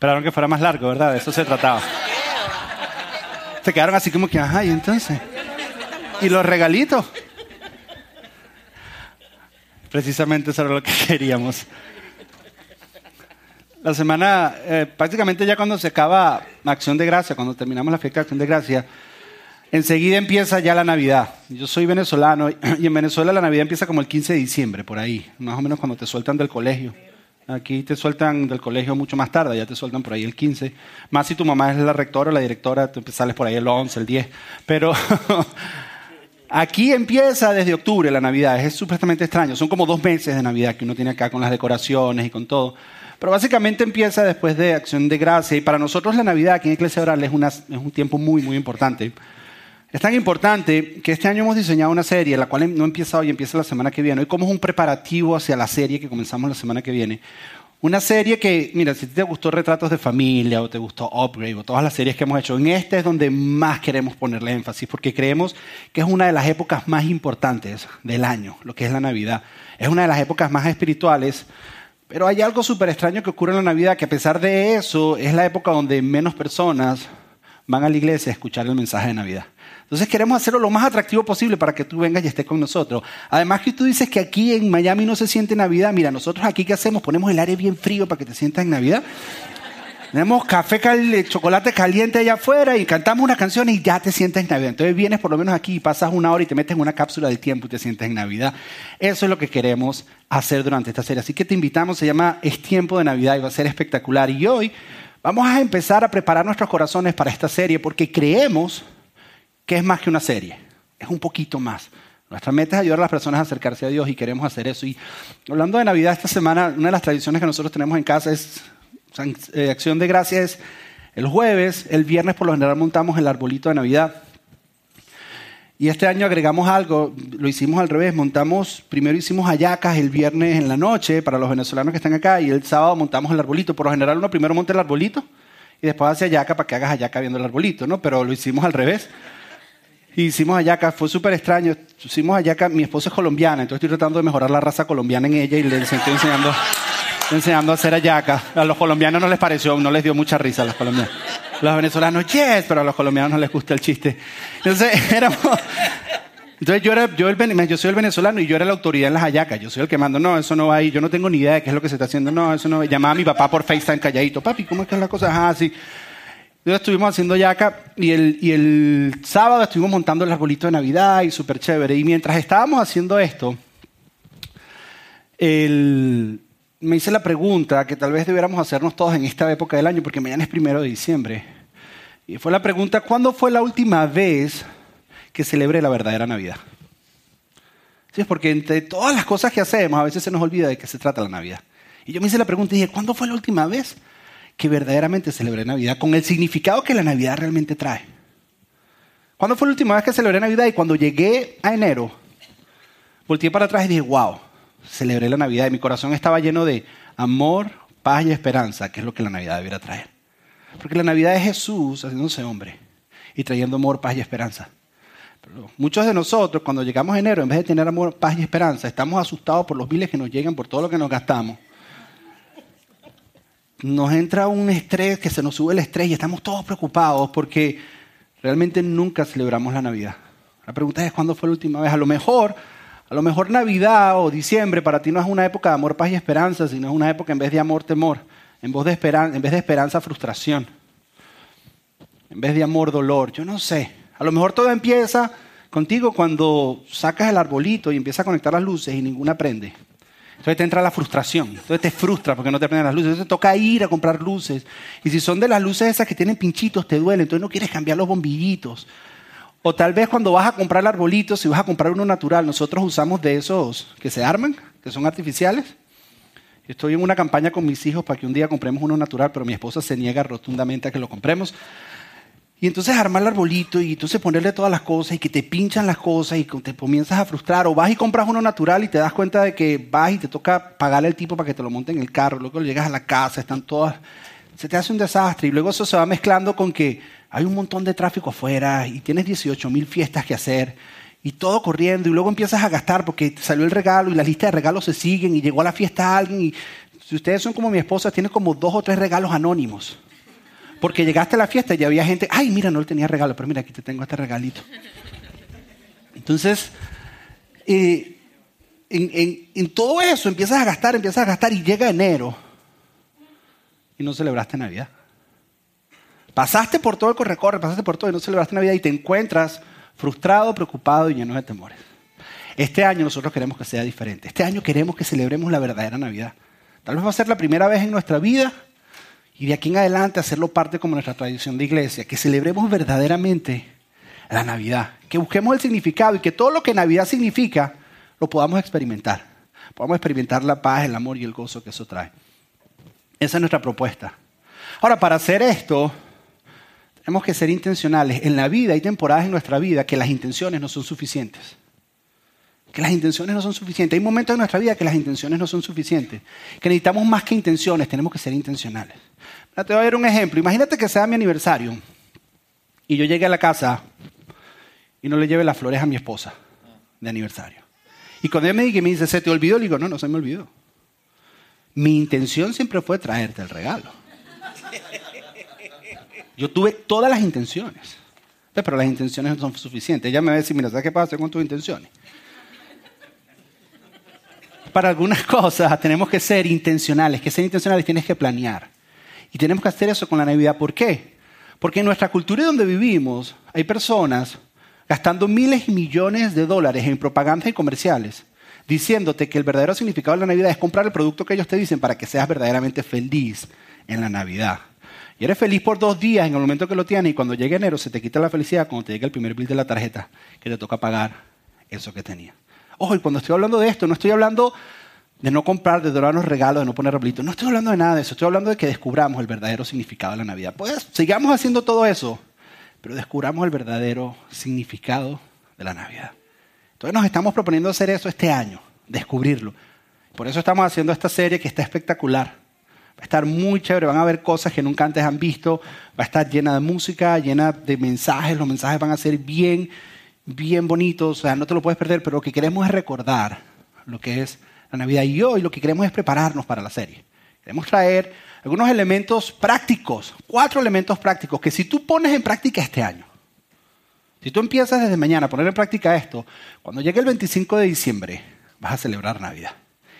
Esperaron que fuera más largo, ¿verdad? De eso se trataba. Se quedaron así como que, ajá, y entonces. ¿Y los regalitos? Precisamente eso era lo que queríamos. La semana, eh, prácticamente ya cuando se acaba Acción de Gracia, cuando terminamos la fiesta de Acción de Gracia, enseguida empieza ya la Navidad. Yo soy venezolano y en Venezuela la Navidad empieza como el 15 de diciembre, por ahí, más o menos cuando te sueltan del colegio. Aquí te sueltan del colegio mucho más tarde, ya te sueltan por ahí el 15. Más si tu mamá es la rectora o la directora, tú sales por ahí el 11, el 10. Pero aquí empieza desde octubre la Navidad, es supuestamente extraño. Son como dos meses de Navidad que uno tiene acá con las decoraciones y con todo. Pero básicamente empieza después de Acción de Gracia. Y para nosotros la Navidad aquí en Iglesia Oral es, una- es un tiempo muy, muy importante. Es tan importante que este año hemos diseñado una serie, la cual no empieza hoy, empieza la semana que viene. Hoy como es un preparativo hacia la serie que comenzamos la semana que viene. Una serie que, mira, si te gustó Retratos de Familia o te gustó Upgrade o todas las series que hemos hecho, en esta es donde más queremos ponerle énfasis porque creemos que es una de las épocas más importantes del año, lo que es la Navidad. Es una de las épocas más espirituales, pero hay algo súper extraño que ocurre en la Navidad, que a pesar de eso es la época donde menos personas van a la iglesia a escuchar el mensaje de Navidad. Entonces queremos hacerlo lo más atractivo posible para que tú vengas y estés con nosotros. Además que tú dices que aquí en Miami no se siente Navidad. Mira, nosotros aquí ¿qué hacemos? Ponemos el aire bien frío para que te sientas en Navidad. Tenemos café, cal- chocolate caliente allá afuera y cantamos una canción y ya te sientes en Navidad. Entonces vienes por lo menos aquí y pasas una hora y te metes en una cápsula del tiempo y te sientes en Navidad. Eso es lo que queremos hacer durante esta serie. Así que te invitamos, se llama Es tiempo de Navidad y va a ser espectacular. Y hoy vamos a empezar a preparar nuestros corazones para esta serie porque creemos que es más que una serie, es un poquito más. Nuestra meta es ayudar a las personas a acercarse a Dios y queremos hacer eso. Y hablando de Navidad, esta semana, una de las tradiciones que nosotros tenemos en casa es eh, acción de gracias el jueves, el viernes por lo general montamos el arbolito de Navidad. Y este año agregamos algo, lo hicimos al revés, montamos, primero hicimos hallacas el viernes en la noche para los venezolanos que están acá y el sábado montamos el arbolito. Por lo general uno primero monta el arbolito y después hace hallaca para que hagas hallaca viendo el arbolito, ¿no? Pero lo hicimos al revés. Y hicimos hallaca, fue súper extraño. Hicimos hallaca, mi esposa es colombiana, entonces estoy tratando de mejorar la raza colombiana en ella y le estoy enseñando, enseñando a hacer hallaca. A los colombianos no les pareció, no les dio mucha risa a los colombianos. Los venezolanos, yes, pero a los colombianos no les gusta el chiste. Entonces, éramos... Entonces yo, era, yo, el yo soy el venezolano y yo era la autoridad en las hallacas. Yo soy el que mando, no, eso no va ahí. Yo no tengo ni idea de qué es lo que se está haciendo. No, eso no. Llamaba a mi papá por FaceTime calladito. Papi, ¿cómo es que es la cosa? Ajá, sí. Entonces estuvimos haciendo yaca y el, y el sábado estuvimos montando el arbolito de Navidad y súper chévere. Y mientras estábamos haciendo esto, el- me hice la pregunta que tal vez debiéramos hacernos todos en esta época del año, porque mañana es primero de diciembre. Y fue la pregunta, ¿cuándo fue la última vez que celebré la verdadera Navidad? Sí, porque entre todas las cosas que hacemos, a veces se nos olvida de qué se trata la Navidad. Y yo me hice la pregunta y dije, ¿cuándo fue la última vez que verdaderamente celebré Navidad con el significado que la Navidad realmente trae? ¿Cuándo fue la última vez que celebré Navidad? Y cuando llegué a enero, volteé para atrás y dije, wow, celebré la Navidad. Y mi corazón estaba lleno de amor, paz y esperanza, que es lo que la Navidad debiera traer. Porque la Navidad es Jesús haciéndose hombre y trayendo amor, paz y esperanza. Muchos de nosotros, cuando llegamos a enero, en vez de tener amor, paz y esperanza, estamos asustados por los biles que nos llegan, por todo lo que nos gastamos. Nos entra un estrés, que se nos sube el estrés y estamos todos preocupados porque realmente nunca celebramos la Navidad. La pregunta es, ¿cuándo fue la última vez? A lo mejor, a lo mejor Navidad o diciembre para ti no es una época de amor, paz y esperanza, sino es una época en vez de amor, temor, en vez de, esperan- en vez de esperanza, frustración, en vez de amor, dolor. Yo no sé. A lo mejor todo empieza contigo cuando sacas el arbolito y empiezas a conectar las luces y ninguna prende. Entonces te entra la frustración. Entonces te frustra porque no te prenden las luces. Entonces te toca ir a comprar luces. Y si son de las luces esas que tienen pinchitos, te duele. Entonces no quieres cambiar los bombillitos. O tal vez cuando vas a comprar el arbolito, si vas a comprar uno natural, nosotros usamos de esos que se arman, que son artificiales. Estoy en una campaña con mis hijos para que un día compremos uno natural, pero mi esposa se niega rotundamente a que lo compremos. Y entonces armar el arbolito y entonces ponerle todas las cosas y que te pinchan las cosas y te comienzas a frustrar. O vas y compras uno natural y te das cuenta de que vas y te toca pagarle al tipo para que te lo monte en el carro. Luego llegas a la casa, están todas... Se te hace un desastre y luego eso se va mezclando con que hay un montón de tráfico afuera y tienes 18 mil fiestas que hacer y todo corriendo y luego empiezas a gastar porque salió el regalo y la lista de regalos se siguen y llegó a la fiesta alguien y si ustedes son como mi esposa, tienen como dos o tres regalos anónimos. Porque llegaste a la fiesta y había gente, ay, mira, no le tenía regalo, pero mira, aquí te tengo este regalito. Entonces, eh, en- en todo eso empiezas a gastar, empiezas a gastar y llega enero y no celebraste Navidad. Pasaste por todo el corre-corre, pasaste por todo y no celebraste Navidad y te encuentras frustrado, preocupado y lleno de temores. Este año nosotros queremos que sea diferente. Este año queremos que celebremos la verdadera Navidad. Tal vez va a ser la primera vez en nuestra vida y de aquí en adelante hacerlo parte como nuestra tradición de iglesia, que celebremos verdaderamente la Navidad, que busquemos el significado y que todo lo que Navidad significa lo podamos experimentar. Podamos experimentar la paz, el amor y el gozo que eso trae. Esa es nuestra propuesta. Ahora, para hacer esto, tenemos que ser intencionales. En la vida hay temporadas en nuestra vida que las intenciones no son suficientes. Que las intenciones no son suficientes. Hay momentos en nuestra vida que las intenciones no son suficientes. Que necesitamos más que intenciones, tenemos que ser intencionales. Te voy a dar un ejemplo. Imagínate que sea mi aniversario y yo llegue a la casa y no le lleve las flores a mi esposa de aniversario. Y cuando ella me dice, me dice, ¿se te olvidó? Le digo, no, no se me olvidó. Mi intención siempre fue traerte el regalo. Yo tuve todas las intenciones, pero las intenciones no son suficientes. Ella me va a decir, mira, ¿sabes qué pasa con tus intenciones? Para algunas cosas tenemos que ser intencionales. Que ser intencionales tienes que planear. Y tenemos que hacer eso con la Navidad. ¿Por qué? Porque en nuestra cultura donde vivimos hay personas gastando miles y millones de dólares en propaganda y comerciales, diciéndote que el verdadero significado de la Navidad es comprar el producto que ellos te dicen para que seas verdaderamente feliz en la Navidad. Y eres feliz por dos días en el momento que lo tienes y cuando llegue enero se te quita la felicidad cuando te llega el primer bill de la tarjeta que te toca pagar eso que tenía. Ojo, y cuando estoy hablando de esto, no estoy hablando de no comprar, de donar los regalos, de no poner arbolitos. No estoy hablando de nada de eso. Estoy hablando de que descubramos el verdadero significado de la Navidad. Pues sigamos haciendo todo eso, pero descubramos el verdadero significado de la Navidad. Entonces nos estamos proponiendo hacer eso este año, descubrirlo. Por eso estamos haciendo esta serie que está espectacular. Va a estar muy chévere, van a ver cosas que nunca antes han visto, va a estar llena de música, llena de mensajes, los mensajes van a ser bien, bien bonitos, o sea, no te lo puedes perder, pero lo que queremos es recordar lo que es la Navidad. Y hoy lo que queremos es prepararnos para la serie. Queremos traer algunos elementos prácticos, cuatro elementos prácticos, que si tú pones en práctica este año, si tú empiezas desde mañana a poner en práctica esto, cuando llegue el 25 de diciembre, vas a celebrar Navidad.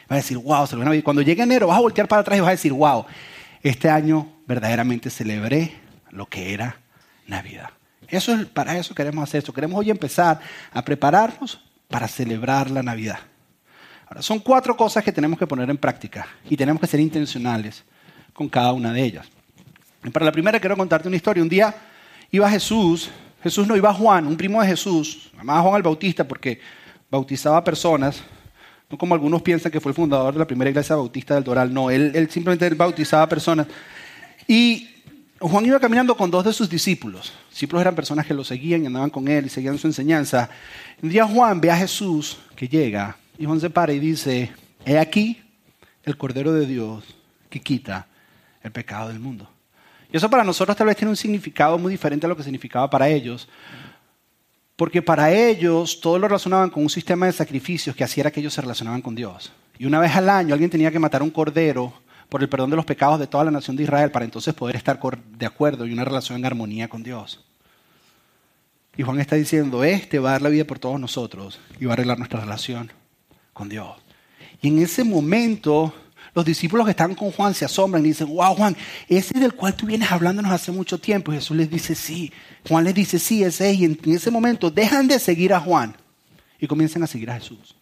Vas a decir, wow, celebré Navidad. Cuando llegue enero, vas a voltear para atrás y vas a decir, wow, este año verdaderamente celebré lo que era Navidad. Eso es, para eso queremos hacer esto. Queremos hoy empezar a prepararnos para celebrar la Navidad. Son cuatro cosas que tenemos que poner en práctica y tenemos que ser intencionales con cada una de ellas. Y para la primera quiero contarte una historia. Un día iba Jesús, Jesús no iba Juan, un primo de Jesús, llamado Juan el Bautista porque bautizaba personas, no como algunos piensan que fue el fundador de la primera iglesia bautista del Doral, no, él, él simplemente bautizaba personas. Y Juan iba caminando con dos de sus discípulos. Discípulos eran personas que lo seguían y andaban con él y seguían su enseñanza. Un día Juan ve a Jesús que llega y Juan se para y dice, he aquí el Cordero de Dios que quita el pecado del mundo. Y eso para nosotros tal vez tiene un significado muy diferente a lo que significaba para ellos. Porque para ellos todo lo relacionaban con un sistema de sacrificios que hacía que ellos se relacionaban con Dios. Y una vez al año alguien tenía que matar un cordero por el perdón de los pecados de toda la nación de Israel para entonces poder estar de acuerdo y una relación en armonía con Dios. Y Juan está diciendo, este va a dar la vida por todos nosotros y va a arreglar nuestra relación Dios. Y en ese momento los discípulos que están con Juan se asombran y dicen, wow Juan, ese es del cual tú vienes hablándonos hace mucho tiempo. Y Jesús les dice, sí. Juan les dice, sí, ese es. Y en ese momento dejan de seguir a Juan y comienzan a seguir a Jesús.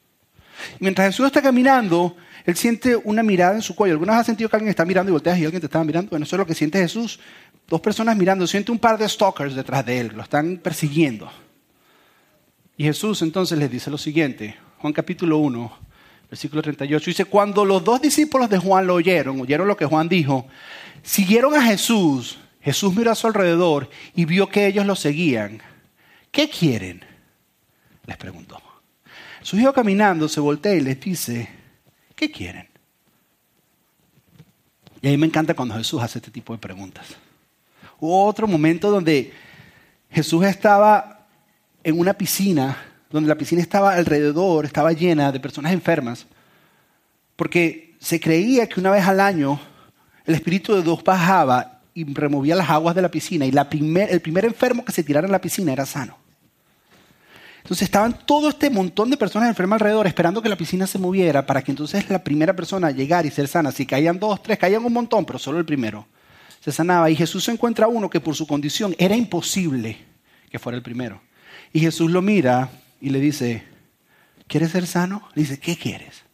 Mientras Jesús está caminando, él siente una mirada en su cuello. ¿Alguna vez sentido que alguien está mirando y volteas y alguien te está mirando? Bueno, eso es lo que siente Jesús. Dos personas mirando. Siente un par de stalkers detrás de él. Lo están persiguiendo. Y Jesús entonces les dice lo siguiente. Juan capítulo 1, versículo 38. Dice, cuando los dos discípulos de Juan lo oyeron, oyeron lo que Juan dijo, siguieron a Jesús. Jesús miró a su alrededor y vio que ellos lo seguían. ¿Qué quieren? Les preguntó. Su hijo caminando se voltea y les dice, ¿qué quieren? Y a mí me encanta cuando Jesús hace este tipo de preguntas. Hubo otro momento donde Jesús estaba en una piscina, donde la piscina estaba alrededor, estaba llena de personas enfermas, porque se creía que una vez al año el Espíritu de Dios bajaba y removía las aguas de la piscina y el primer enfermo que se tirara en la piscina era sano. Entonces estaban todo este montón de personas enfermas alrededor esperando que la piscina se moviera para que entonces la primera persona llegara y ser sana. Si caían dos, tres, caían un montón, pero solo el primero se sanaba. Y Jesús se encuentra uno que por su condición era imposible que fuera el primero. Y Jesús lo mira y le dice, ¿quieres ser sano? Le dice, ¿qué quieres?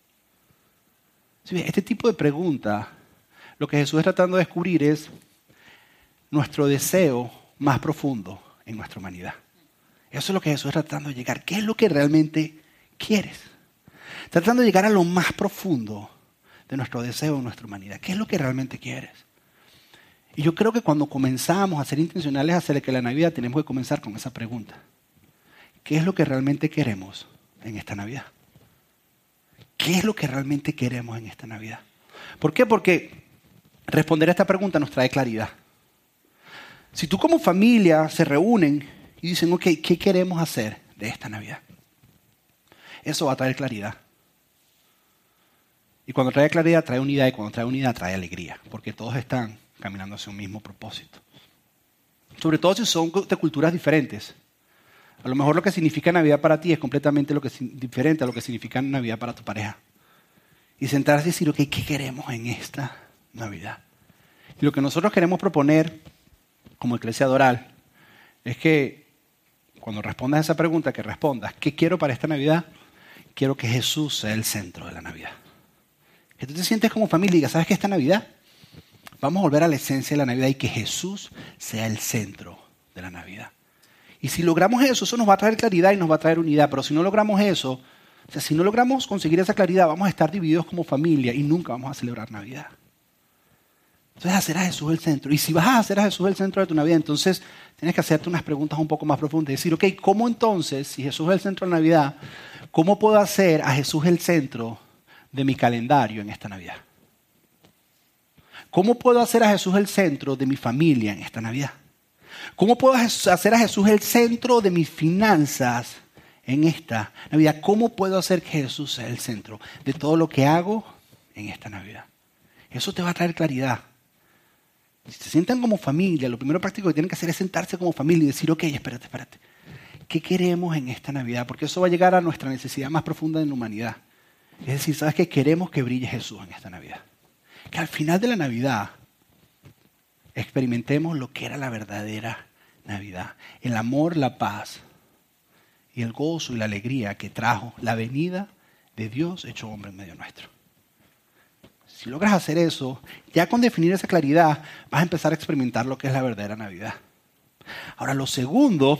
Este tipo de pregunta, lo que Jesús está tratando de descubrir es nuestro deseo más profundo en nuestra humanidad. Eso es lo que Jesús está tratando de llegar. ¿Qué es lo que realmente quieres? Tratando de llegar a lo más profundo de nuestro deseo en nuestra humanidad. ¿Qué es lo que realmente quieres? Y yo creo que cuando comenzamos a ser intencionales acerca de la Navidad, tenemos que comenzar con esa pregunta. ¿Qué es lo que realmente queremos en esta Navidad? ¿Qué es lo que realmente queremos en esta Navidad? ¿Por qué? Porque responder a esta pregunta nos trae claridad. Si tú como familia se reúnen y dicen, ok, ¿qué queremos hacer de esta Navidad? Eso va a traer claridad. Y cuando trae claridad, trae unidad, y cuando trae unidad, trae alegría, porque todos están caminando hacia un mismo propósito. Sobre todo si son de culturas diferentes. A lo mejor lo que significa Navidad para ti es completamente lo que, diferente a lo que significa Navidad para tu pareja. Y sentarse y decir, ok, ¿qué queremos en esta Navidad? Y lo que nosotros queremos proponer como iglesia adoral es que cuando respondas a esa pregunta, que respondas, ¿qué quiero para esta Navidad? Quiero que Jesús sea el centro de la Navidad. Que tú te sientes como familia y digas, ¿sabes qué esta Navidad? Vamos a volver a la esencia de la Navidad y que Jesús sea el centro de la Navidad. Y si logramos eso, eso nos va a traer claridad y nos va a traer unidad. Pero si no logramos eso, o sea, si no logramos conseguir esa claridad, vamos a estar divididos como familia y nunca vamos a celebrar Navidad. Entonces, hacer a Jesús el centro. Y si vas a hacer a Jesús el centro de tu Navidad, entonces tienes que hacerte unas preguntas un poco más profundas. Y decir, ok, ¿cómo entonces, si Jesús es el centro de Navidad, cómo puedo hacer a Jesús el centro de mi calendario en esta Navidad? ¿Cómo puedo hacer a Jesús el centro de mi familia en esta Navidad? ¿Cómo puedo hacer a Jesús el centro de mis finanzas en esta Navidad? ¿Cómo puedo hacer que Jesús sea el centro de todo lo que hago en esta Navidad? Eso te va a traer claridad. Si se sientan como familia, lo primero práctico que tienen que hacer es sentarse como familia y decir, ok, espérate, espérate. ¿Qué queremos en esta Navidad? Porque eso va a llegar a nuestra necesidad más profunda en la humanidad. Es decir, ¿sabes qué? Queremos que brille Jesús en esta Navidad. Que al final de la Navidad experimentemos lo que era la verdadera Navidad. El amor, la paz y el gozo y la alegría que trajo la venida de Dios hecho hombre en medio nuestro. Si logras hacer eso, ya con definir esa claridad, vas a empezar a experimentar lo que es la verdadera Navidad. Ahora, lo segundo,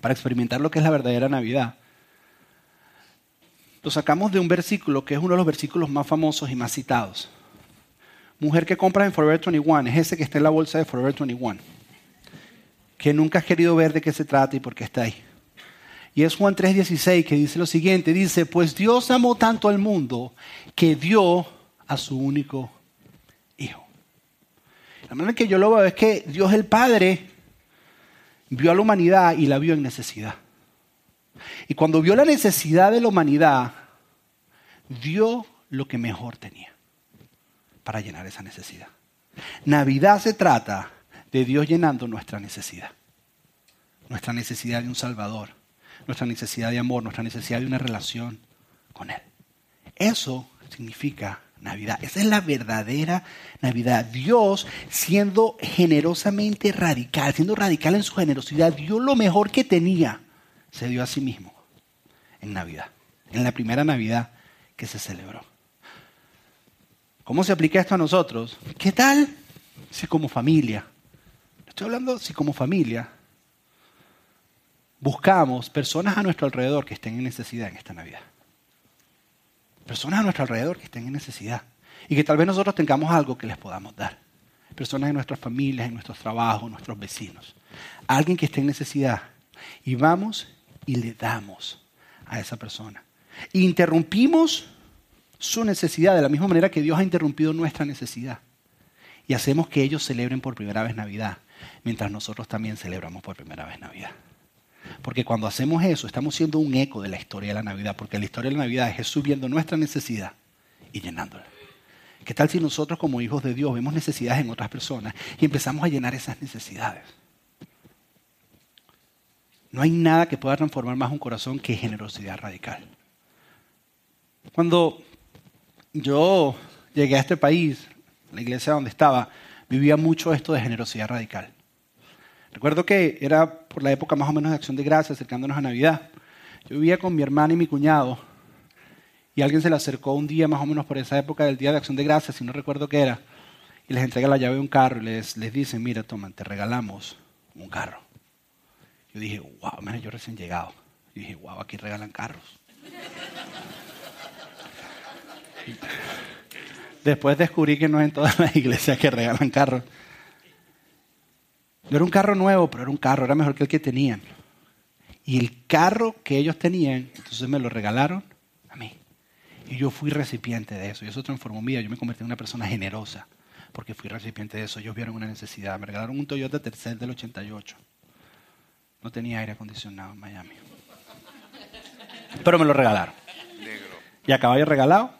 para experimentar lo que es la verdadera Navidad, lo sacamos de un versículo que es uno de los versículos más famosos y más citados. Mujer que compras en Forever 21, es ese que está en la bolsa de Forever 21, que nunca has querido ver de qué se trata y por qué está ahí. Y es Juan 3:16 que dice lo siguiente, dice, pues Dios amó tanto al mundo que dio a su único hijo. La manera en que yo lo veo es que Dios el Padre vio a la humanidad y la vio en necesidad. Y cuando vio la necesidad de la humanidad, dio lo que mejor tenía para llenar esa necesidad. Navidad se trata de Dios llenando nuestra necesidad. Nuestra necesidad de un Salvador, nuestra necesidad de amor, nuestra necesidad de una relación con Él. Eso significa Navidad. Esa es la verdadera Navidad. Dios siendo generosamente radical, siendo radical en su generosidad, dio lo mejor que tenía. Se dio a sí mismo en Navidad, en la primera Navidad que se celebró. ¿Cómo se aplica esto a nosotros? ¿Qué tal si como familia, estoy hablando si como familia, buscamos personas a nuestro alrededor que estén en necesidad en esta Navidad? Personas a nuestro alrededor que estén en necesidad. Y que tal vez nosotros tengamos algo que les podamos dar. Personas en nuestras familias, en nuestros trabajos, nuestros vecinos. Alguien que esté en necesidad. Y vamos y le damos a esa persona. Interrumpimos su necesidad de la misma manera que Dios ha interrumpido nuestra necesidad. y hacemos que ellos celebren por primera vez Navidad, mientras nosotros también celebramos por primera vez Navidad. Porque cuando hacemos eso, estamos siendo un eco de la historia de la Navidad, porque la historia de la Navidad es Jesús viendo nuestra necesidad y llenándola. ¿Qué tal si nosotros como hijos de Dios vemos necesidades en otras personas y empezamos a llenar esas necesidades? No hay nada que pueda transformar más un corazón que generosidad radical. Cuando yo llegué a este país, la iglesia donde estaba, vivía mucho esto de generosidad radical. Recuerdo que era por la época más o menos de acción de gracias, acercándonos a Navidad. Yo vivía con mi hermana y mi cuñado y alguien se le acercó un día más o menos por esa época del Día de Acción de Gracias, si no recuerdo qué era, y les entrega la llave de un carro y les, les dice, mira, toman, te regalamos un carro. Yo dije, wow, mira, yo recién llegado. Yo dije, wow, aquí regalan carros. Después descubrí que no es en todas las iglesias que regalan carros. No era un carro nuevo, pero era un carro, era mejor que el que tenían. Y el carro que ellos tenían, entonces me lo regalaron a mí. Y yo fui recipiente de eso. Y eso transformó mi vida. Yo me convertí en una persona generosa porque fui recipiente de eso. Ellos vieron una necesidad. Me regalaron un Toyota Tercel del 88. No tenía aire acondicionado en Miami. Pero me lo regalaron. ¿Y a caballo regalado?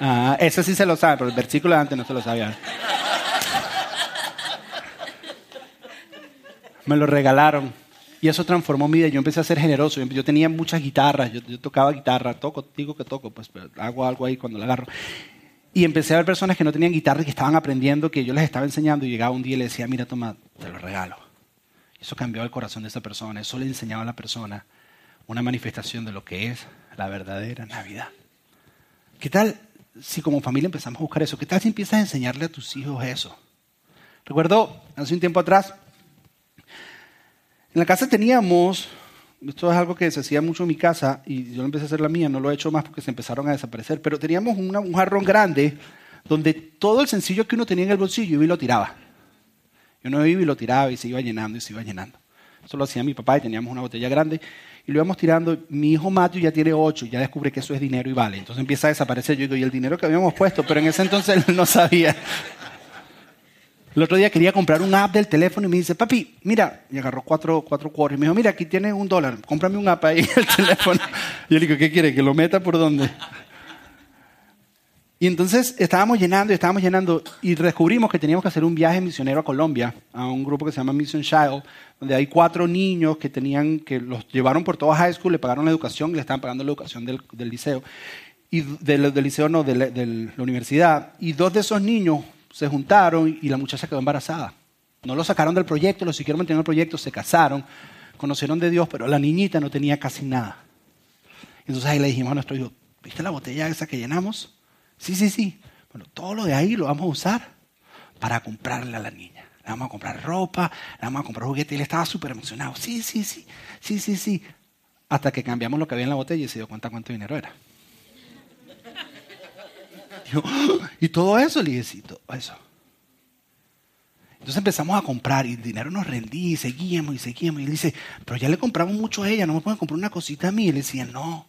Ah, ese sí se lo sabe, pero el versículo de antes no se lo sabía. Me lo regalaron. Y eso transformó mi vida. Yo empecé a ser generoso. Yo tenía muchas guitarras. Yo, tocaba guitarra. Toco, digo que toco, pues hago algo ahí cuando la agarro. Y empecé a ver personas que no tenían guitarra y que estaban aprendiendo, que yo les estaba enseñando. Y llegaba un día y le decía, mira, toma, te lo regalo. Eso cambió el corazón de esa persona. Eso le enseñaba a la persona una manifestación de lo que es la verdadera Navidad. ¿Qué tal si como familia empezamos a buscar eso? ¿Qué tal si empiezas a enseñarle a tus hijos eso? Recuerdo hace un tiempo atrás, en la casa teníamos, esto es algo que se hacía mucho en mi casa y yo lo empecé a hacer la mía, no lo he hecho más porque se empezaron a desaparecer, pero teníamos un jarrón grande donde todo el sencillo que uno tenía en el bolsillo iba y lo tiraba. Y uno iba y lo tiraba y se iba llenando y se iba llenando. Eso lo hacía mi papá y teníamos una botella grande y lo íbamos tirando. Mi hijo Matthew ya tiene ocho ya descubre que eso es dinero y vale. Entonces empieza a desaparecer. Yo digo, y el dinero que habíamos puesto, pero en ese entonces él no sabía. El otro día quería comprar un app del teléfono y me dice, papi, mira, y agarró cuatro, cuatro cuadros. Y me dijo, mira, aquí tienes un dólar, cómprame un app ahí en el teléfono. Y yo le digo, ¿qué quiere? ¿Que lo meta por dónde? Y entonces estábamos llenando y estábamos llenando y descubrimos que teníamos que hacer un viaje misionero a Colombia, a un grupo que se llama Mission Child, donde hay cuatro niños que tenían, que los llevaron por toda high school, le pagaron la educación, le estaban pagando la educación del, del liceo, y del, del liceo no, de la, de la universidad, y dos de esos niños se juntaron y la muchacha quedó embarazada. No lo sacaron del proyecto, lo siguieron manteniendo el proyecto, se casaron, conocieron de Dios, pero la niñita no tenía casi nada. Entonces ahí le dijimos a nuestro hijo, ¿viste la botella esa que llenamos? Sí, sí, sí. Bueno, todo lo de ahí lo vamos a usar para comprarle a la niña. Le vamos a comprar ropa, le vamos a comprar juguetes. Y él estaba súper emocionado. Sí, sí, sí, sí, sí, sí. Hasta que cambiamos lo que había en la botella y se dio cuenta cuánto dinero era. Yo, y todo eso, le dije, sí, todo eso. Entonces empezamos a comprar y el dinero nos rendía y seguíamos y seguíamos. Y él dice, pero ya le compramos mucho a ella, no me pueden comprar una cosita a mí. Y él decía, no,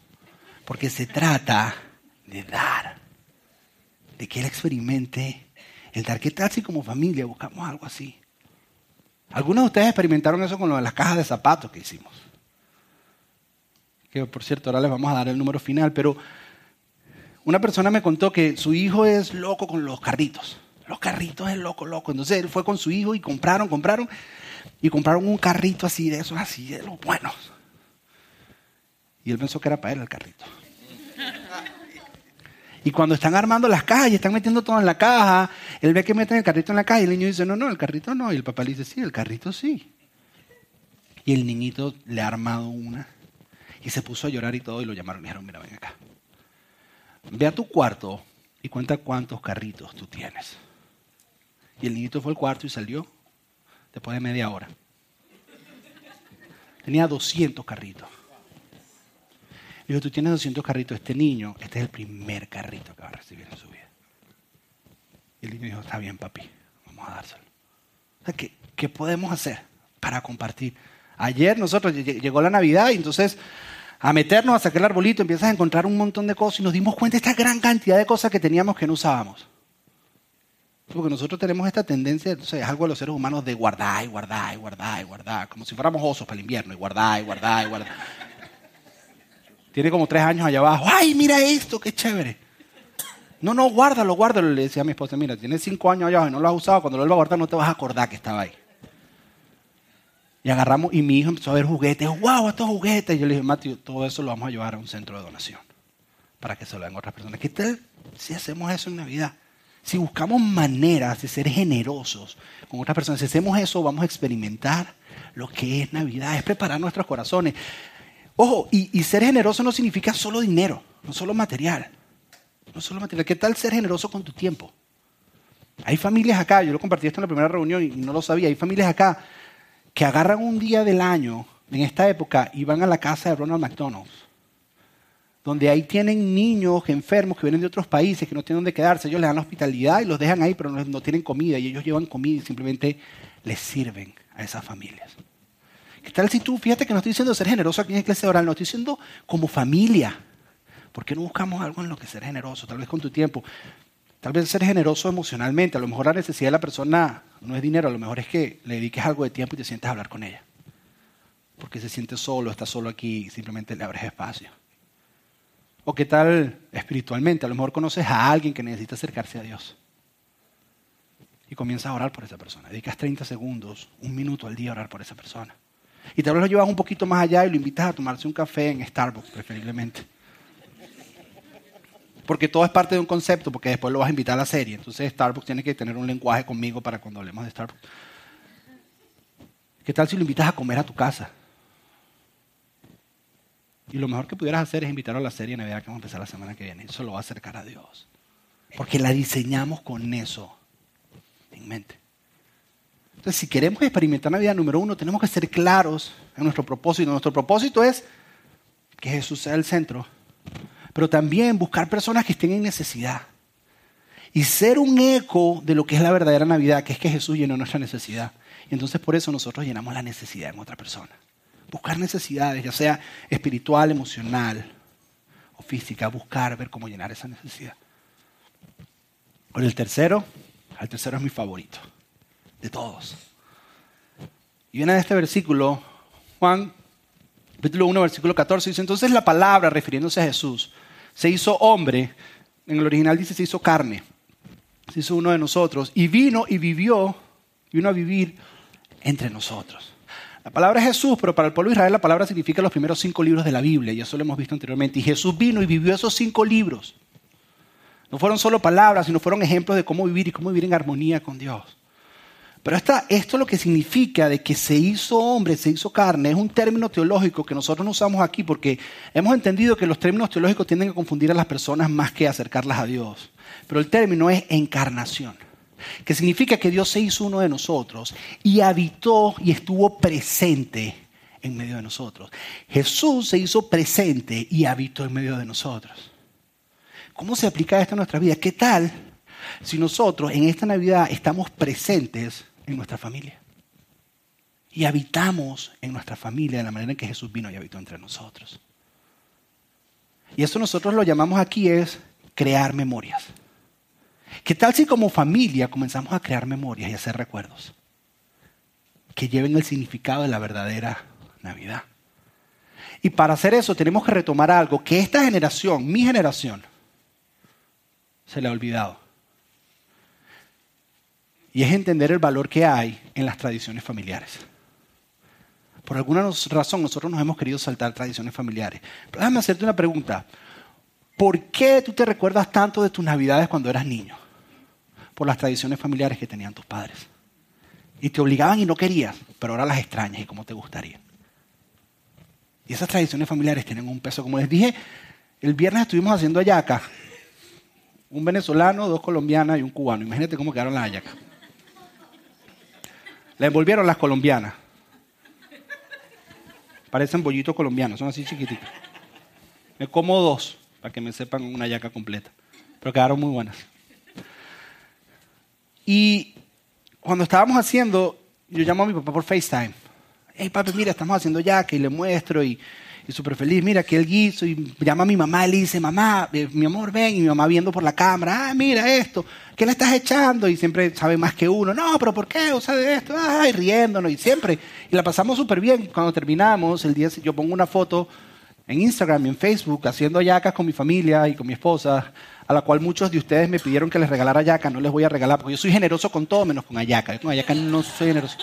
porque se trata de dar, de que él experimente el dar. ¿Qué tal si como familia buscamos algo así? Algunos de ustedes experimentaron eso con las cajas de zapatos que hicimos. Que por cierto, ahora les vamos a dar el número final, pero una persona me contó que su hijo es loco con los carritos. Los carritos es loco, loco. Entonces él fue con su hijo y compraron, compraron. Y compraron un carrito así de esos, así de los buenos. Y él pensó que era para él el carrito. Y cuando están armando las cajas y están metiendo todo en la caja, él ve que meten el carrito en la caja y el niño dice, no, no, el carrito no. Y el papá le dice, sí, el carrito sí. Y el niñito le ha armado una. Y se puso a llorar y todo y lo llamaron y dijeron, mira, ven acá. Ve a tu cuarto y cuenta cuántos carritos tú tienes. Y el niñito fue al cuarto y salió después de media hora. Tenía 200 carritos. Dijo, tú tienes 200 carritos, este niño, este es el primer carrito que va a recibir en su vida. Y el niño dijo, está bien, papi, vamos a dárselo. O sea, ¿qué, ¿Qué podemos hacer para compartir? Ayer nosotros llegó la Navidad y entonces a meternos a sacar el arbolito empiezas a encontrar un montón de cosas y nos dimos cuenta de esta gran cantidad de cosas que teníamos que no usábamos. Porque nosotros tenemos esta tendencia, entonces es algo de los seres humanos de guardar y guardar y guardar y guardar, como si fuéramos osos para el invierno, y guardar y guardar y guardar. Tiene como tres años allá abajo. ¡Ay, mira esto! ¡Qué chévere! No, no, guárdalo, guárdalo. Le decía a mi esposa, mira, tienes cinco años allá abajo y no lo has usado. Cuando lo vuelvas a guardar no te vas a acordar que estaba ahí. Y agarramos, y mi hijo empezó a ver juguetes. ¡Wow, estos juguetes! Y yo le dije, Mateo, todo eso lo vamos a llevar a un centro de donación. Para que se lo den otras personas. ¿Qué tal si hacemos eso en Navidad? Si buscamos maneras de ser generosos con otras personas, si hacemos eso, vamos a experimentar lo que es Navidad, es preparar nuestros corazones. Ojo, y, ser generoso no significa solo dinero, no solo material. No solo material. ¿Qué tal ser generoso con tu tiempo? Hay familias acá, yo lo compartí esto en la primera reunión y no lo sabía, hay familias acá que agarran un día del año, en esta época, y van a la casa de Ronald McDonald's donde ahí tienen niños enfermos que vienen de otros países, que no tienen dónde quedarse. Ellos les dan hospitalidad y los dejan ahí, pero no tienen comida. Y ellos llevan comida y simplemente les sirven a esas familias. ¿Qué tal si tú, fíjate que no estoy diciendo ser generoso aquí en Iglesia Oral, no estoy diciendo como familia. ¿Por qué no buscamos algo en lo que ser generoso? Tal vez con tu tiempo. Tal vez ser generoso emocionalmente. A lo mejor la necesidad de la persona no es dinero, a lo mejor es que le dediques algo de tiempo y te sientes a hablar con ella. Porque se siente solo, está solo aquí y simplemente le abres espacio. ¿O qué tal espiritualmente? A lo mejor conoces a alguien que necesita acercarse a Dios. Y comienzas a orar por esa persona. Dedicas 30 segundos, un minuto al día a orar por esa persona. Y tal vez lo llevas un poquito más allá y lo invitas a tomarse un café en Starbucks, preferiblemente. Porque todo es parte de un concepto, porque después lo vas a invitar a la serie. Entonces Starbucks tiene que tener un lenguaje conmigo para cuando hablemos de Starbucks. ¿Qué tal si lo invitas a comer a tu casa? Y lo mejor que pudieras hacer es invitarlo a la serie de Navidad que vamos a empezar la semana que viene. Eso lo va a acercar a Dios. Porque la diseñamos con eso en mente. Entonces, si queremos experimentar Navidad número uno, tenemos que ser claros en nuestro propósito. Nuestro propósito es que Jesús sea el centro, pero también buscar personas que estén en necesidad. Y ser un eco de lo que es la verdadera Navidad, que es que Jesús llenó nuestra necesidad. Y entonces por eso nosotros llenamos la necesidad en otra persona buscar necesidades, ya sea espiritual, emocional o física, buscar, ver cómo llenar esa necesidad. Con el tercero, el tercero es mi favorito, de todos. Y viene de este versículo, Juan, capítulo 1, versículo 14, dice, entonces la palabra, refiriéndose a Jesús, se hizo hombre, en el original dice se hizo carne, se hizo uno de nosotros, y vino y vivió, vino a vivir entre nosotros. La palabra es Jesús, pero para el pueblo de Israel la palabra significa los primeros cinco libros de la Biblia, y eso lo hemos visto anteriormente. Y Jesús vino y vivió esos cinco libros. No fueron solo palabras, sino fueron ejemplos de cómo vivir y cómo vivir en armonía con Dios. Pero esta, esto lo que significa de que se hizo hombre, se hizo carne, es un término teológico que nosotros no usamos aquí porque hemos entendido que los términos teológicos tienden a confundir a las personas más que acercarlas a Dios. Pero el término es encarnación que significa que Dios se hizo uno de nosotros y habitó y estuvo presente en medio de nosotros. Jesús se hizo presente y habitó en medio de nosotros. ¿Cómo se aplica esto a nuestra vida? ¿Qué tal si nosotros en esta Navidad estamos presentes en nuestra familia? Y habitamos en nuestra familia de la manera en que Jesús vino y habitó entre nosotros. Y eso nosotros lo llamamos aquí es crear memorias. ¿Qué tal si como familia comenzamos a crear memorias y hacer recuerdos que lleven el significado de la verdadera Navidad? Y para hacer eso tenemos que retomar algo que esta generación, mi generación, se le ha olvidado. Y es entender el valor que hay en las tradiciones familiares. Por alguna razón nosotros nos hemos querido saltar tradiciones familiares. Pero déjame hacerte una pregunta. ¿Por qué tú te recuerdas tanto de tus navidades cuando eras niño? Por las tradiciones familiares que tenían tus padres. Y te obligaban y no querías, pero ahora las extrañas y como te gustaría. Y esas tradiciones familiares tienen un peso. Como les dije, el viernes estuvimos haciendo ayaca. Un venezolano, dos colombianas y un cubano. Imagínate cómo quedaron las ayacas. La envolvieron las colombianas. Parecen bollitos colombianos, son así chiquititos. Me como dos para que me sepan una yaca completa. Pero quedaron muy buenas. Y cuando estábamos haciendo, yo llamo a mi papá por FaceTime. Hey papi, mira, estamos haciendo yaca y le muestro y, y súper feliz, mira que el guiso, y llama a mi mamá y le dice, mamá, eh, mi amor, ven, y mi mamá viendo por la cámara, ah, mira esto, ¿qué le estás echando? Y siempre sabe más que uno, no, pero ¿por qué? O de esto, ay, riéndonos, y siempre, y la pasamos súper bien. Cuando terminamos, el día, yo pongo una foto en Instagram y en Facebook haciendo yacas con mi familia y con mi esposa, a la cual muchos de ustedes me pidieron que les regalara yaca, no les voy a regalar, porque yo soy generoso con todo menos con ayaca, yo con ayaca no soy generoso.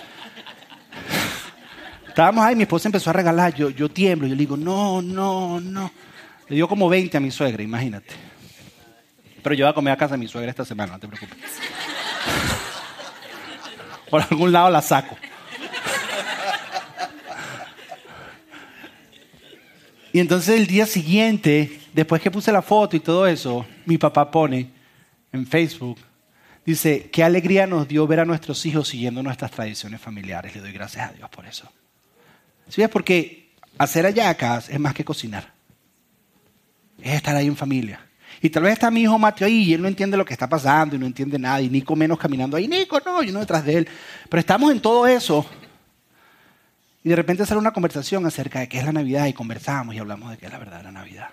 Estábamos ahí, mi esposa empezó a regalar, yo, yo tiemblo, yo le digo, no, no, no. Le dio como 20 a mi suegra, imagínate. Pero yo voy a comer a casa de mi suegra esta semana, no te preocupes. Por algún lado la saco. Y entonces el día siguiente, después que puse la foto y todo eso, mi papá pone en Facebook, dice, qué alegría nos dio ver a nuestros hijos siguiendo nuestras tradiciones familiares. Le doy gracias a Dios por eso. ¿Sí es porque hacer hallacas es más que cocinar. Es estar ahí en familia. Y tal vez está mi hijo Mateo ahí y él no entiende lo que está pasando y no entiende nada. Y Nico menos caminando ahí. Nico, no, yo no detrás de él. Pero estamos en todo eso. Y de repente sale una conversación acerca de qué es la Navidad y conversamos y hablamos de qué es la verdadera Navidad.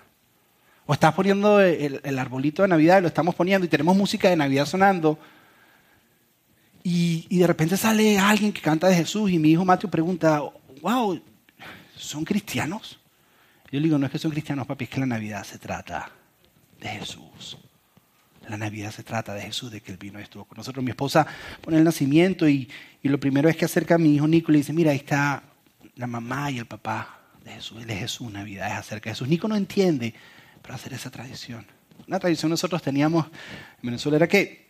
O estás poniendo el, el arbolito de Navidad y lo estamos poniendo y tenemos música de Navidad sonando. Y, y de repente sale alguien que canta de Jesús y mi hijo Mateo pregunta, wow, ¿son cristianos? Yo le digo, no es que son cristianos, papi, es que la Navidad se trata de Jesús. La Navidad se trata de Jesús, de que Él vino y estuvo con nosotros. Mi esposa pone el nacimiento y, y lo primero es que acerca a mi hijo Nico y le dice, mira, ahí está la mamá y el papá de Jesús. Él es Jesús, Navidad es acerca de Jesús. Nico no entiende, pero hacer esa tradición. Una tradición nosotros teníamos en Venezuela era que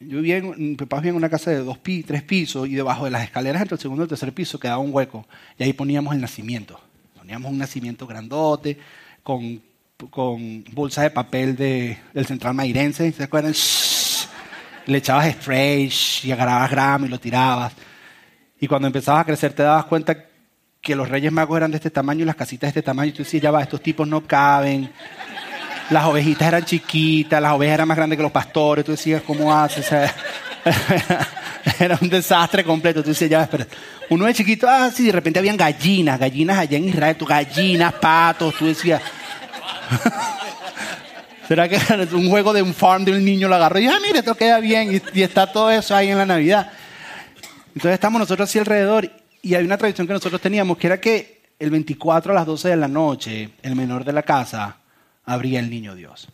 yo vivía en, mi papá vivía en una casa de dos pi, tres pisos y debajo de las escaleras entre el segundo y el tercer piso quedaba un hueco y ahí poníamos el nacimiento. Poníamos un nacimiento grandote con, con bolsa de papel de, del Central Mairense, ¿se acuerdan? Le echabas spray y agarrabas grama y lo tirabas. Y cuando empezabas a crecer te dabas cuenta que los reyes magos eran de este tamaño y las casitas de este tamaño. Y tú decías, ya va, estos tipos no caben. Las ovejitas eran chiquitas, las ovejas eran más grandes que los pastores. Tú decías, ¿cómo haces? O sea, era un desastre completo. Tú decías, ya, espera. Uno de chiquito, ah, sí, de repente habían gallinas, gallinas allá en Israel, tú, gallinas, patos. Tú decías, ¿será que un juego de un farm de un niño lo agarró? Y, ah, mire, esto queda bien. Y, y está todo eso ahí en la Navidad. Entonces estamos nosotros así alrededor y hay una tradición que nosotros teníamos que era que el 24 a las 12 de la noche, el menor de la casa abría el niño Dios.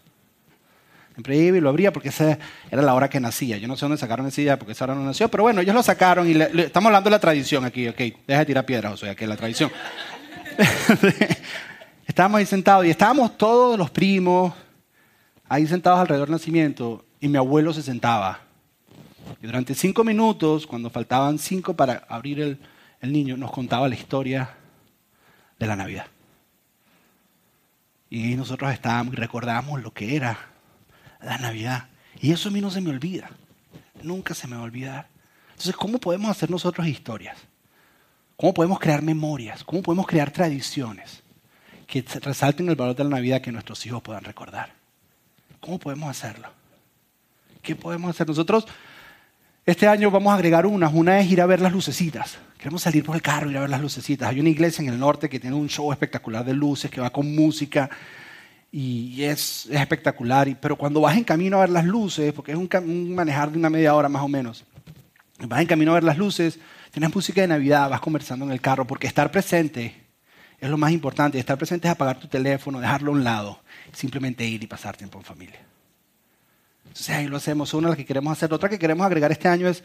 Siempre iba y lo abría porque esa era la hora que nacía. Yo no sé dónde sacaron esa idea porque esa hora no nació, pero bueno, ellos lo sacaron y le, le, estamos hablando de la tradición aquí, ok. Deja de tirar piedras, sea, que es la tradición. estábamos ahí sentados y estábamos todos los primos ahí sentados alrededor del nacimiento y mi abuelo se sentaba. Y durante cinco minutos, cuando faltaban cinco para abrir el, el niño, nos contaba la historia de la Navidad. Y nosotros estábamos y recordábamos lo que era la Navidad. Y eso a mí no se me olvida. Nunca se me va a olvidar. Entonces, ¿cómo podemos hacer nosotros historias? ¿Cómo podemos crear memorias? ¿Cómo podemos crear tradiciones que resalten el valor de la Navidad que nuestros hijos puedan recordar? ¿Cómo podemos hacerlo? ¿Qué podemos hacer? Nosotros este año vamos a agregar unas. Una es ir a ver las lucecitas. Queremos salir por el carro y ir a ver las lucecitas. Hay una iglesia en el norte que tiene un show espectacular de luces, que va con música y es, es espectacular. Pero cuando vas en camino a ver las luces, porque es un, un, manejar de una media hora más o menos, vas en camino a ver las luces, tienes música de Navidad, vas conversando en el carro, porque estar presente es lo más importante. Estar presente es apagar tu teléfono, dejarlo a un lado, simplemente ir y pasar tiempo en familia. Entonces ahí lo hacemos, una las que queremos hacer. Otra que queremos agregar este año es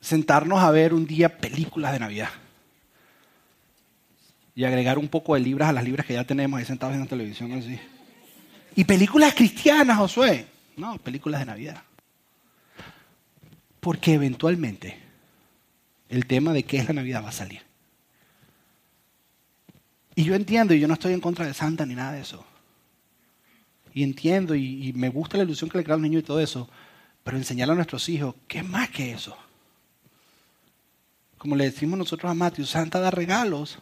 sentarnos a ver un día películas de Navidad. Y agregar un poco de libras a las libras que ya tenemos ahí sentados en la televisión así. Y películas cristianas, Josué. No, películas de Navidad. Porque eventualmente el tema de qué es la Navidad va a salir. Y yo entiendo, y yo no estoy en contra de Santa ni nada de eso y entiendo y, me gusta la ilusión que le crea a los niños y todo eso, pero enseñarle a nuestros hijos, ¿qué más que eso? Como le decimos nosotros a Matthew, Santa da regalos,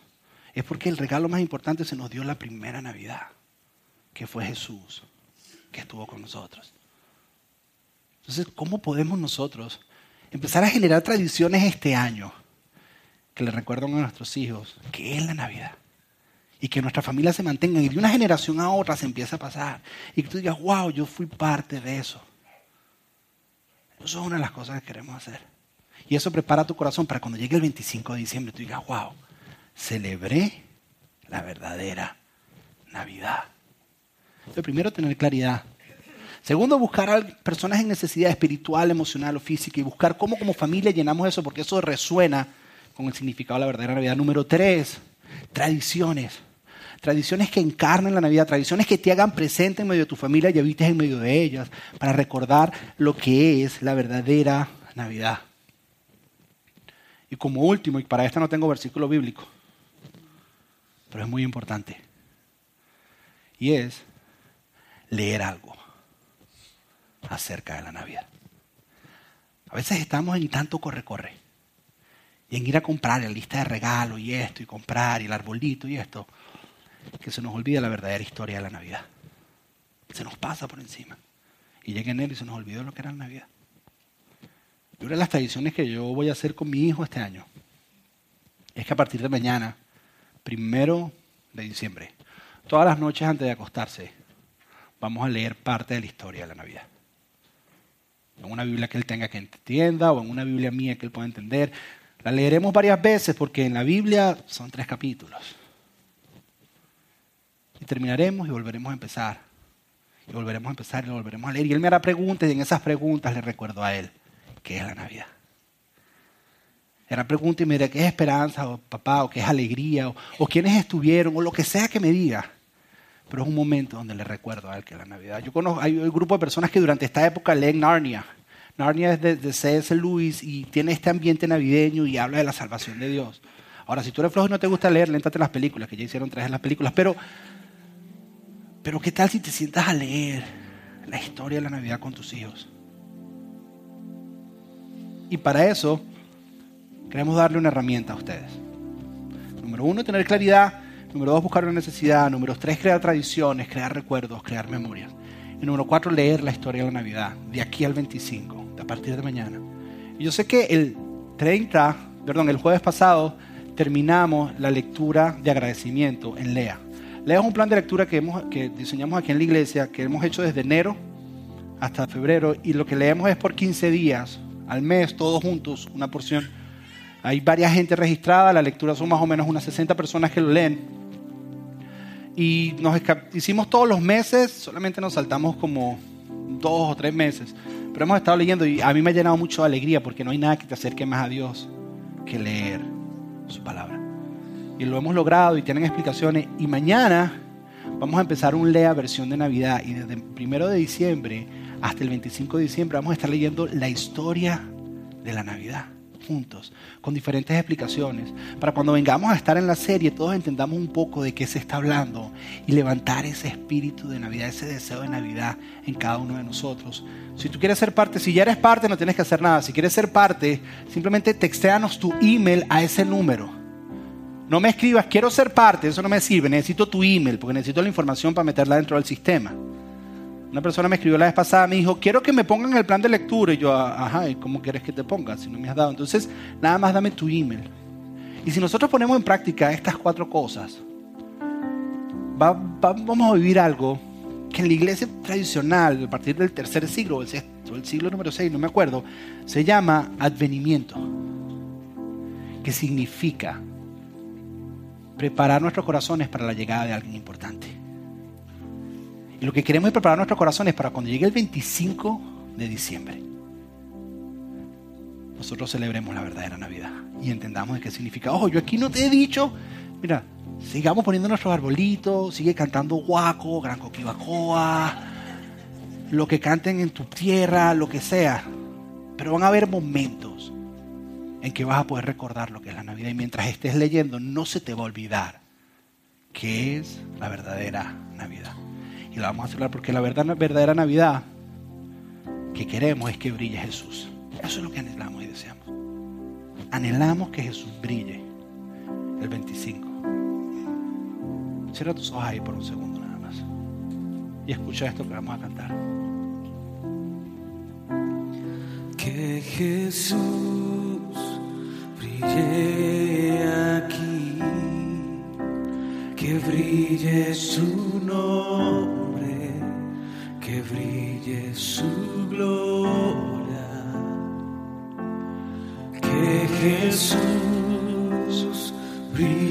es porque el regalo más importante se nos dio la primera Navidad, que fue Jesús, que estuvo con nosotros. Entonces, ¿cómo podemos nosotros empezar a generar tradiciones este año? que le recuerdan a nuestros hijos que es la Navidad. Y que nuestra familia se mantenga y de una generación a otra se empieza a pasar. Y que tú digas, wow, yo fui parte de eso. Eso es una de las cosas que queremos hacer. Y eso prepara tu corazón para cuando llegue el 25 de diciembre tú digas, wow, celebré la verdadera Navidad. Entonces, primero, tener claridad. Segundo, buscar a personas en necesidad espiritual, emocional o física y buscar cómo como familia llenamos eso porque eso resuena con el significado de la verdadera Navidad. Número tres, tradiciones. Tradiciones que encarnen la Navidad, tradiciones que te hagan presente en medio de tu familia y habites en medio de ellas para recordar lo que es la verdadera Navidad. Y como último, y para esta no tengo versículo bíblico, pero es muy importante, y es leer algo acerca de la Navidad. A veces estamos en tanto corre-corre y en ir a comprar la lista de regalos y esto y comprar y el arbolito y esto, que se nos olvida la verdadera historia de la Navidad. Se nos pasa por encima. Y llega enero y se nos olvidó lo que era la Navidad. Y una de las tradiciones que yo voy a hacer con mi hijo este año es que a partir de mañana, primero de diciembre, todas las noches antes de acostarse, vamos a leer parte de la historia de la Navidad. En una Biblia que él tenga que entienda o en una Biblia mía que él pueda entender. La leeremos varias veces porque en la Biblia son tres capítulos. Terminaremos y volveremos a empezar. Y volveremos a empezar y lo volveremos a leer. Y él me hará preguntas y en esas preguntas le recuerdo a él qué es la Navidad. Era pregunta y me dirá qué es esperanza, o papá, o qué es alegría, o, o quiénes estuvieron, o lo que sea que me diga pero es un momento donde le recuerdo a él que es la Navidad. Yo conozco, hay un grupo de personas que durante esta época leen Narnia. Narnia es de, C.S. Lewis y tiene este ambiente navideño y habla de la salvación de Dios. Ahora, si tú eres flojo y no te gusta leer, léntate las películas, que ya hicieron tres de las películas, pero, pero ¿qué tal si te sientas a leer la historia de la Navidad con tus hijos? Y para eso, queremos darle una herramienta a ustedes. Número uno, tener claridad Número dos, buscar una necesidad. Número tres, crear tradiciones, crear recuerdos, crear memorias. Y número cuatro, leer la historia de la Navidad, de aquí al 25, a partir de mañana. Y yo sé que el 30, perdón, el jueves pasado terminamos la lectura de agradecimiento en LEA. LEA es un plan de lectura que diseñamos aquí en la iglesia, que hemos hecho desde enero hasta febrero, y lo que leemos es por 15 días, al mes, todos juntos, una porción. Hay varias gente registrada, la lectura son más o menos unas 60 personas que lo leen y nos hicimos todos los meses, solamente nos saltamos como dos o tres meses, pero hemos estado leyendo y a mí me ha llenado mucho de alegría porque no hay nada que te acerque más a Dios que leer su palabra. Y lo hemos logrado y tienen explicaciones y mañana vamos a empezar un Lea versión de Navidad y desde el primero de diciembre hasta el 25 de diciembre vamos a estar leyendo la historia de la Navidad juntos, con diferentes explicaciones, para cuando vengamos a estar en la serie todos entendamos un poco de qué se está hablando y levantar ese espíritu de Navidad, ese deseo de Navidad en cada uno de nosotros. Si tú quieres ser parte, si ya eres parte no tienes que hacer nada, si quieres ser parte, simplemente textéanos tu email a ese número. No me escribas, quiero ser parte, eso no me sirve, necesito tu email, porque necesito la información para meterla dentro del sistema. Una persona me escribió la vez pasada, me dijo, quiero que me pongan el plan de lectura. Y yo, ajá, ¿y cómo quieres que te ponga si no me has dado? Entonces, nada más dame tu email. Y si nosotros ponemos en práctica estas cuatro cosas, vamos a vivir algo que en la iglesia tradicional, a partir del tercer siglo, el, sexto, el siglo número seis, no me acuerdo, se llama advenimiento, que significa preparar nuestros corazones para la llegada de alguien importante. Y lo que queremos es preparar nuestros corazones para cuando llegue el 25 de diciembre, nosotros celebremos la verdadera Navidad y entendamos de qué significa. Ojo, yo aquí no te he dicho, mira, sigamos poniendo nuestros arbolitos, sigue cantando guaco, gran coquibacoa, lo que canten en tu tierra, lo que sea. Pero van a haber momentos en que vas a poder recordar lo que es la Navidad y mientras estés leyendo no se te va a olvidar qué es la verdadera Navidad. Y la vamos a celebrar porque la verdad, verdadera Navidad que queremos es que brille Jesús. Eso es lo que anhelamos y deseamos. Anhelamos que Jesús brille el 25. Cierra tus ojos ahí por un segundo nada más. Y escucha esto que vamos a cantar. Que Jesús Iré aquí, que brille su nombre, que brille su gloria, que Jesús brille.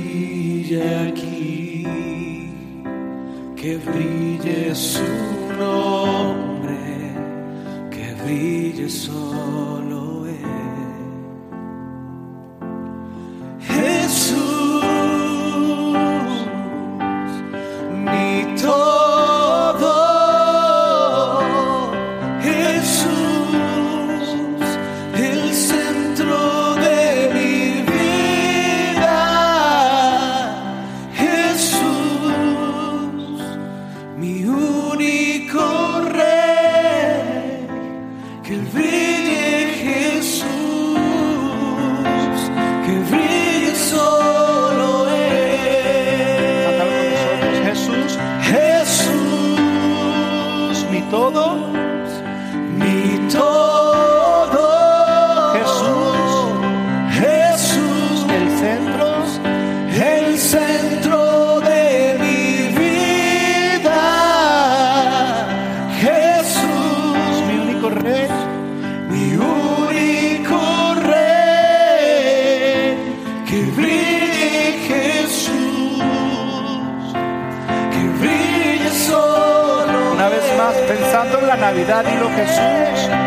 Dilo Jesús. Jesús,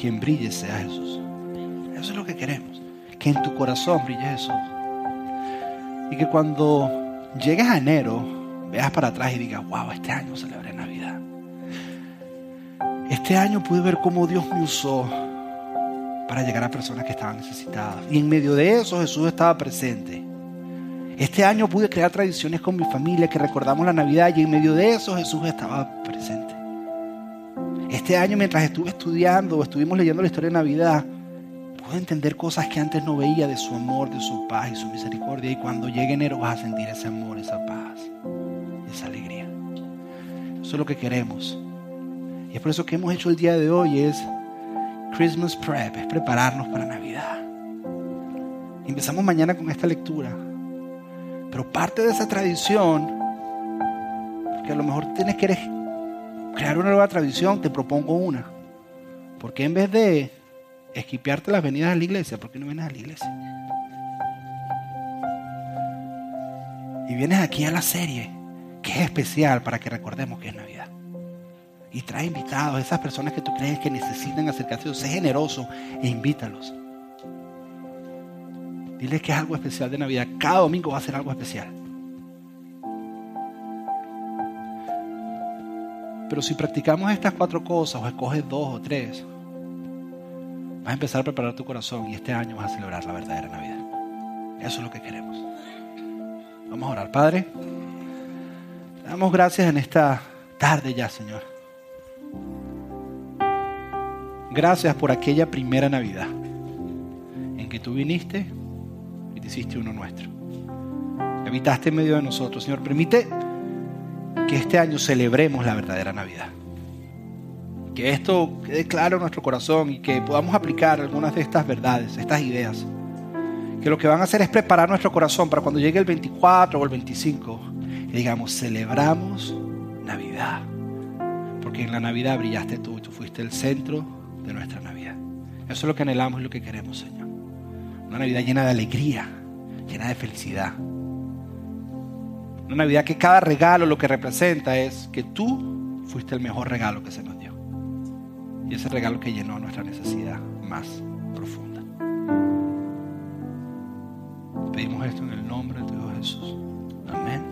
quien brille sea Jesús. Eso es lo que queremos. Que en tu corazón brille Jesús. Y que cuando llegues a enero, veas para atrás y digas, wow, este año celebré Navidad. Este año pude ver cómo Dios me usó para llegar a personas que estaban necesitadas. Y en medio de eso Jesús estaba presente. Este año pude crear tradiciones con mi familia que recordamos la Navidad y en medio de eso Jesús estaba presente. Este año mientras estuve estudiando o estuvimos leyendo la historia de Navidad, pude entender cosas que antes no veía de su amor, de su paz y su misericordia. Y cuando llegue enero vas a sentir ese amor, esa paz, esa alegría. Eso es lo que queremos. Y es por eso que hemos hecho el día de hoy es Christmas Prep, es prepararnos para Navidad. Empezamos mañana con esta lectura. Pero parte de esa tradición, que a lo mejor tienes que eres- crear una nueva tradición, te propongo una. Porque en vez de esquipearte las venidas a la iglesia, ¿por qué no vienes a la iglesia? Y vienes aquí a la serie, que es especial para que recordemos que es Navidad. Y trae invitados, esas personas que tú crees que necesitan acercarse a. Sé generoso e invítalos. Diles que es algo especial de Navidad. Cada domingo va a ser algo especial. Pero si practicamos estas cuatro cosas o escoges dos o tres, vas a empezar a preparar tu corazón y este año vas a celebrar la verdadera Navidad. Eso es lo que queremos. Vamos a orar, Padre. Te damos gracias en esta tarde ya, Señor. Gracias por aquella primera Navidad en que tú viniste y te hiciste uno nuestro. Habitaste en medio de nosotros, Señor. Permite que este año celebremos la verdadera Navidad. Que esto quede claro en nuestro corazón y que podamos aplicar algunas de estas verdades, estas ideas. Que lo que van a hacer es preparar nuestro corazón para cuando llegue el 24 o el 25 y digamos, celebramos Navidad. Porque en la Navidad brillaste tú y tú fuiste el centro de nuestra Navidad. Eso es lo que anhelamos y lo que queremos, Señor. Una Navidad llena de alegría, llena de felicidad. Una Navidad que cada regalo lo que representa es que tú fuiste el mejor regalo que se nos dio. Y ese regalo que llenó nuestra necesidad más profunda. Pedimos esto en el nombre de Hijo Jesús. Amén.